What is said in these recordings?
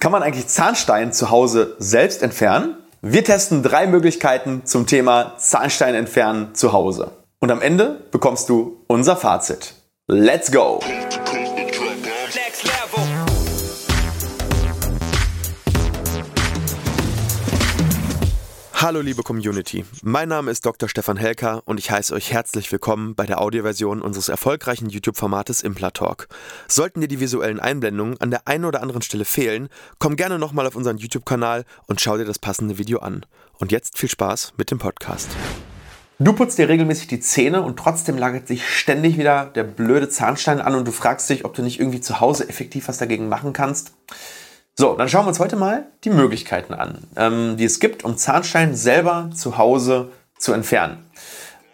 Kann man eigentlich Zahnstein zu Hause selbst entfernen? Wir testen drei Möglichkeiten zum Thema Zahnstein entfernen zu Hause. Und am Ende bekommst du unser Fazit. Let's go! Hallo liebe Community, mein Name ist Dr. Stefan Helker und ich heiße euch herzlich willkommen bei der Audioversion unseres erfolgreichen YouTube-Formates Implatalk. Sollten dir die visuellen Einblendungen an der einen oder anderen Stelle fehlen, komm gerne nochmal auf unseren YouTube-Kanal und schau dir das passende Video an. Und jetzt viel Spaß mit dem Podcast. Du putzt dir regelmäßig die Zähne und trotzdem lagert sich ständig wieder der blöde Zahnstein an und du fragst dich, ob du nicht irgendwie zu Hause effektiv was dagegen machen kannst. So, dann schauen wir uns heute mal die Möglichkeiten an, ähm, die es gibt, um Zahnstein selber zu Hause zu entfernen.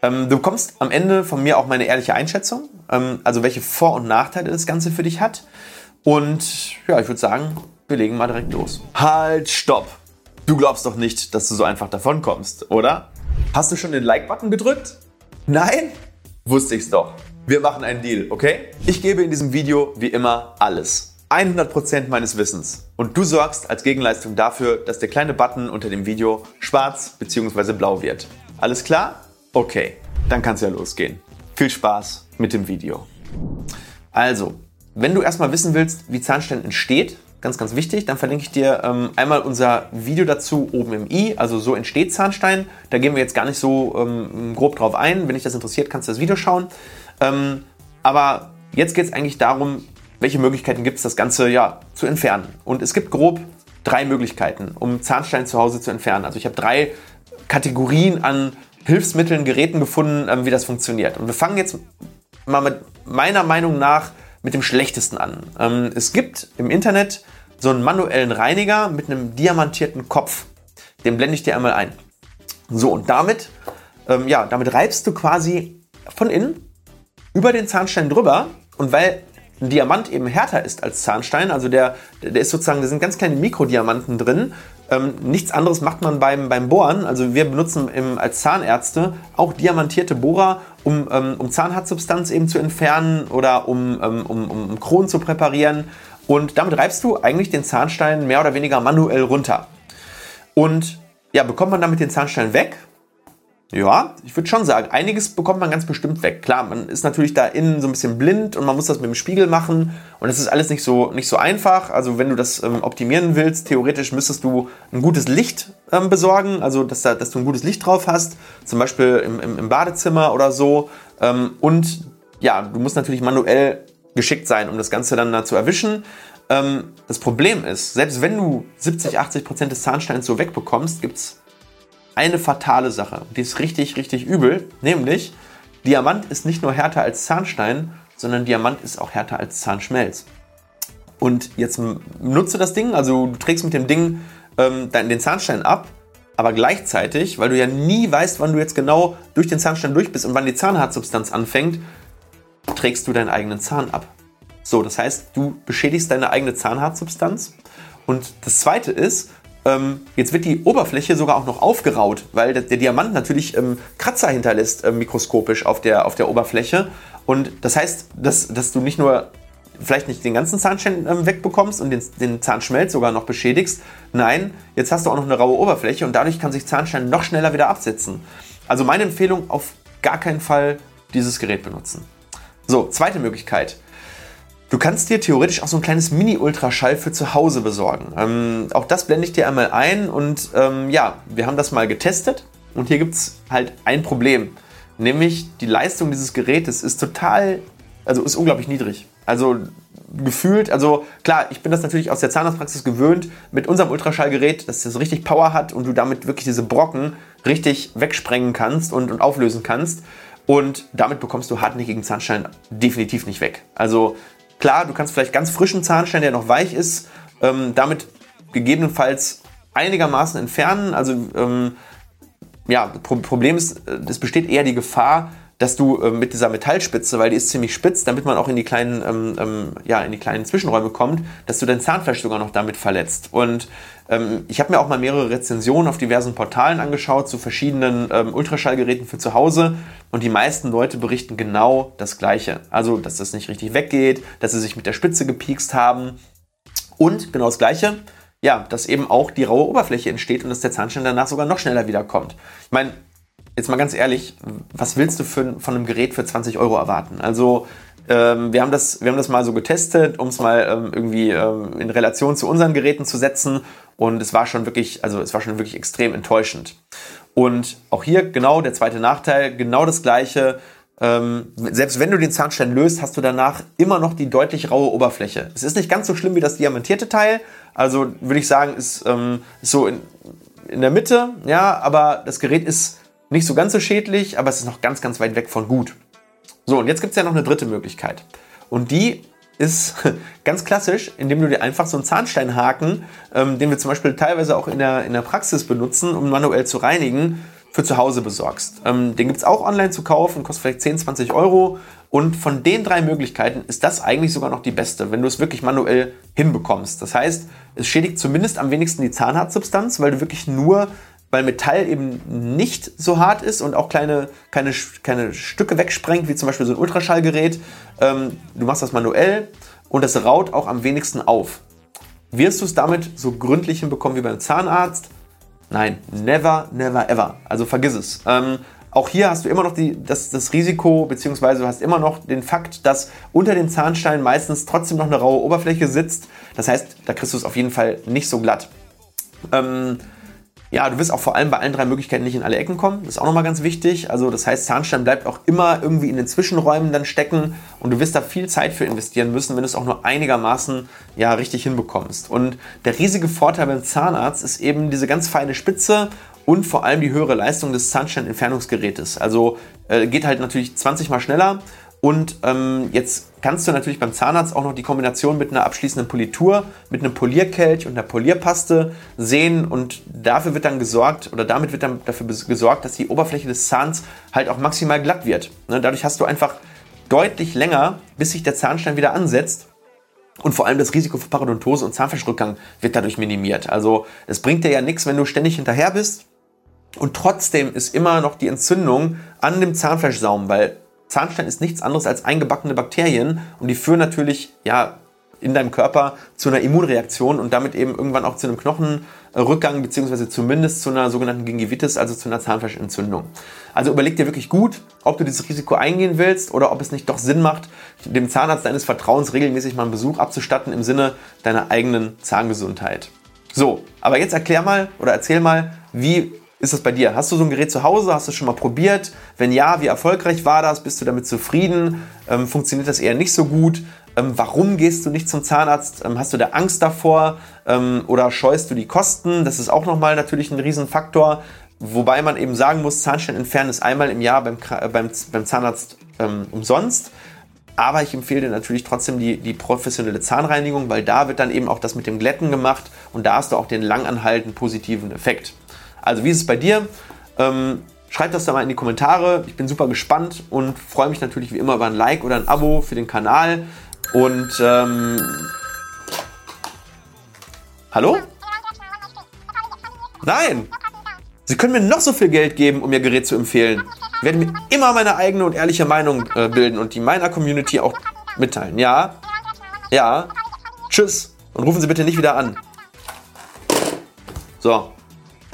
Ähm, du bekommst am Ende von mir auch meine ehrliche Einschätzung, ähm, also welche Vor- und Nachteile das Ganze für dich hat. Und ja, ich würde sagen, wir legen mal direkt los. Halt, stopp! Du glaubst doch nicht, dass du so einfach davon kommst, oder? Hast du schon den Like-Button gedrückt? Nein? Wusste ich's doch. Wir machen einen Deal, okay? Ich gebe in diesem Video wie immer alles. 100% meines Wissens. Und du sorgst als Gegenleistung dafür, dass der kleine Button unter dem Video schwarz bzw. blau wird. Alles klar? Okay, dann kann es ja losgehen. Viel Spaß mit dem Video. Also, wenn du erstmal wissen willst, wie Zahnstein entsteht, ganz, ganz wichtig, dann verlinke ich dir ähm, einmal unser Video dazu oben im i, also so entsteht Zahnstein. Da gehen wir jetzt gar nicht so ähm, grob drauf ein. Wenn dich das interessiert, kannst du das Video schauen. Ähm, aber jetzt geht es eigentlich darum, welche Möglichkeiten gibt es, das Ganze ja, zu entfernen. Und es gibt grob drei Möglichkeiten, um Zahnstein zu Hause zu entfernen. Also ich habe drei Kategorien an Hilfsmitteln, Geräten gefunden, ähm, wie das funktioniert. Und wir fangen jetzt mal mit meiner Meinung nach mit dem schlechtesten an. Ähm, es gibt im Internet so einen manuellen Reiniger mit einem diamantierten Kopf. Den blende ich dir einmal ein. So, und damit, ähm, ja, damit reibst du quasi von innen über den Zahnstein drüber. Und weil Diamant eben härter ist als Zahnstein, also der, der ist sozusagen, da sind ganz kleine Mikrodiamanten drin. Ähm, nichts anderes macht man beim, beim Bohren. Also wir benutzen im, als Zahnärzte auch diamantierte Bohrer, um, ähm, um Zahnhartsubstanz eben zu entfernen oder um, ähm, um, um Kronen zu präparieren. Und damit reibst du eigentlich den Zahnstein mehr oder weniger manuell runter. Und ja, bekommt man damit den Zahnstein weg, ja, ich würde schon sagen, einiges bekommt man ganz bestimmt weg. Klar, man ist natürlich da innen so ein bisschen blind und man muss das mit dem Spiegel machen und das ist alles nicht so, nicht so einfach. Also wenn du das ähm, optimieren willst, theoretisch müsstest du ein gutes Licht ähm, besorgen, also dass, da, dass du ein gutes Licht drauf hast, zum Beispiel im, im, im Badezimmer oder so. Ähm, und ja, du musst natürlich manuell geschickt sein, um das Ganze dann da zu erwischen. Ähm, das Problem ist, selbst wenn du 70, 80 Prozent des Zahnsteins so wegbekommst, gibt es eine fatale Sache. Die ist richtig, richtig übel. Nämlich, Diamant ist nicht nur härter als Zahnstein, sondern Diamant ist auch härter als Zahnschmelz. Und jetzt nutze das Ding, also du trägst mit dem Ding ähm, den Zahnstein ab, aber gleichzeitig, weil du ja nie weißt, wann du jetzt genau durch den Zahnstein durch bist und wann die Zahnhartsubstanz anfängt, trägst du deinen eigenen Zahn ab. So, das heißt, du beschädigst deine eigene Zahnhartsubstanz. Und das zweite ist, ähm, jetzt wird die Oberfläche sogar auch noch aufgeraut, weil der, der Diamant natürlich ähm, Kratzer hinterlässt äh, mikroskopisch auf der, auf der Oberfläche. Und das heißt, dass, dass du nicht nur vielleicht nicht den ganzen Zahnstein ähm, wegbekommst und den, den Zahnschmelz sogar noch beschädigst. Nein, jetzt hast du auch noch eine raue Oberfläche und dadurch kann sich Zahnstein noch schneller wieder absetzen. Also meine Empfehlung, auf gar keinen Fall dieses Gerät benutzen. So, zweite Möglichkeit. Du kannst dir theoretisch auch so ein kleines Mini-Ultraschall für zu Hause besorgen. Ähm, auch das blende ich dir einmal ein und ähm, ja, wir haben das mal getestet und hier gibt es halt ein Problem. Nämlich die Leistung dieses Gerätes ist total, also ist unglaublich niedrig. Also gefühlt, also klar, ich bin das natürlich aus der Zahnarztpraxis gewöhnt mit unserem Ultraschallgerät, dass das richtig Power hat und du damit wirklich diese Brocken richtig wegsprengen kannst und, und auflösen kannst. Und damit bekommst du hartnäckigen Zahnstein definitiv nicht weg. Also Klar, du kannst vielleicht ganz frischen Zahnstein, der noch weich ist, ähm, damit gegebenenfalls einigermaßen entfernen. Also ähm, ja, Problem ist, äh, es besteht eher die Gefahr, dass du äh, mit dieser Metallspitze, weil die ist ziemlich spitz, damit man auch in die kleinen, ähm, ähm, ja, in die kleinen Zwischenräume kommt, dass du dein Zahnfleisch sogar noch damit verletzt. Und ähm, ich habe mir auch mal mehrere Rezensionen auf diversen Portalen angeschaut zu verschiedenen ähm, Ultraschallgeräten für zu Hause und die meisten Leute berichten genau das Gleiche. Also, dass das nicht richtig weggeht, dass sie sich mit der Spitze gepiekst haben und genau das Gleiche, ja, dass eben auch die raue Oberfläche entsteht und dass der Zahnstein danach sogar noch schneller wiederkommt. Ich meine, jetzt mal ganz ehrlich, was willst du für, von einem Gerät für 20 Euro erwarten? Also ähm, wir, haben das, wir haben das mal so getestet, um es mal ähm, irgendwie ähm, in Relation zu unseren Geräten zu setzen und es war schon wirklich, also es war schon wirklich extrem enttäuschend. Und auch hier genau der zweite Nachteil, genau das gleiche. Ähm, selbst wenn du den Zahnstein löst, hast du danach immer noch die deutlich raue Oberfläche. Es ist nicht ganz so schlimm wie das diamantierte Teil. Also würde ich sagen, ist, ähm, ist so in, in der Mitte, ja, aber das Gerät ist nicht so ganz so schädlich, aber es ist noch ganz, ganz weit weg von gut. So, und jetzt gibt es ja noch eine dritte Möglichkeit. Und die ist ganz klassisch, indem du dir einfach so einen Zahnsteinhaken, ähm, den wir zum Beispiel teilweise auch in der, in der Praxis benutzen, um manuell zu reinigen, für zu Hause besorgst. Ähm, den gibt es auch online zu kaufen, kostet vielleicht 10, 20 Euro. Und von den drei Möglichkeiten ist das eigentlich sogar noch die beste, wenn du es wirklich manuell hinbekommst. Das heißt, es schädigt zumindest am wenigsten die Zahnhartsubstanz, weil du wirklich nur, weil Metall eben nicht so hart ist und auch kleine, kleine, kleine Stücke wegsprengt, wie zum Beispiel so ein Ultraschallgerät. Ähm, du machst das manuell und das raut auch am wenigsten auf. Wirst du es damit so gründlich hinbekommen wie beim Zahnarzt? Nein, never, never, ever. Also vergiss es. Ähm, auch hier hast du immer noch die, das, das Risiko, beziehungsweise du hast immer noch den Fakt, dass unter den Zahnsteinen meistens trotzdem noch eine raue Oberfläche sitzt. Das heißt, da kriegst du es auf jeden Fall nicht so glatt. Ähm, ja, du wirst auch vor allem bei allen drei Möglichkeiten nicht in alle Ecken kommen. Das ist auch nochmal ganz wichtig. Also das heißt, Zahnstein bleibt auch immer irgendwie in den Zwischenräumen dann stecken und du wirst da viel Zeit für investieren müssen, wenn du es auch nur einigermaßen ja, richtig hinbekommst. Und der riesige Vorteil beim Zahnarzt ist eben diese ganz feine Spitze und vor allem die höhere Leistung des Zahnstein-Entfernungsgerätes. Also äh, geht halt natürlich 20 mal schneller und ähm, jetzt kannst du natürlich beim Zahnarzt auch noch die Kombination mit einer abschließenden Politur, mit einem Polierkelch und einer Polierpaste sehen. Und dafür wird dann gesorgt, oder damit wird dann dafür gesorgt, dass die Oberfläche des Zahns halt auch maximal glatt wird. Ne, dadurch hast du einfach deutlich länger, bis sich der Zahnstein wieder ansetzt. Und vor allem das Risiko für Parodontose und Zahnfleischrückgang wird dadurch minimiert. Also es bringt dir ja nichts, wenn du ständig hinterher bist. Und trotzdem ist immer noch die Entzündung an dem Zahnfleischsaum, weil Zahnstein ist nichts anderes als eingebackene Bakterien und die führen natürlich ja in deinem Körper zu einer Immunreaktion und damit eben irgendwann auch zu einem Knochenrückgang beziehungsweise zumindest zu einer sogenannten Gingivitis, also zu einer Zahnfleischentzündung. Also überleg dir wirklich gut, ob du dieses Risiko eingehen willst oder ob es nicht doch Sinn macht, dem Zahnarzt deines Vertrauens regelmäßig mal einen Besuch abzustatten im Sinne deiner eigenen Zahngesundheit. So, aber jetzt erklär mal oder erzähl mal, wie ist das bei dir? Hast du so ein Gerät zu Hause? Hast du es schon mal probiert? Wenn ja, wie erfolgreich war das? Bist du damit zufrieden? Ähm, funktioniert das eher nicht so gut? Ähm, warum gehst du nicht zum Zahnarzt? Ähm, hast du da Angst davor? Ähm, oder scheust du die Kosten? Das ist auch nochmal natürlich ein Riesenfaktor. Wobei man eben sagen muss, Zahnstein entfernen ist einmal im Jahr beim, beim, beim Zahnarzt ähm, umsonst. Aber ich empfehle dir natürlich trotzdem die, die professionelle Zahnreinigung, weil da wird dann eben auch das mit dem Glätten gemacht und da hast du auch den langanhaltenden positiven Effekt. Also wie ist es bei dir? Ähm, schreib das da mal in die Kommentare. Ich bin super gespannt und freue mich natürlich wie immer über ein Like oder ein Abo für den Kanal. Und ähm, hallo? Nein! Sie können mir noch so viel Geld geben, um Ihr Gerät zu empfehlen. Ich werde mir immer meine eigene und ehrliche Meinung äh, bilden und die meiner Community auch mitteilen. Ja? Ja? Tschüss. Und rufen Sie bitte nicht wieder an. So.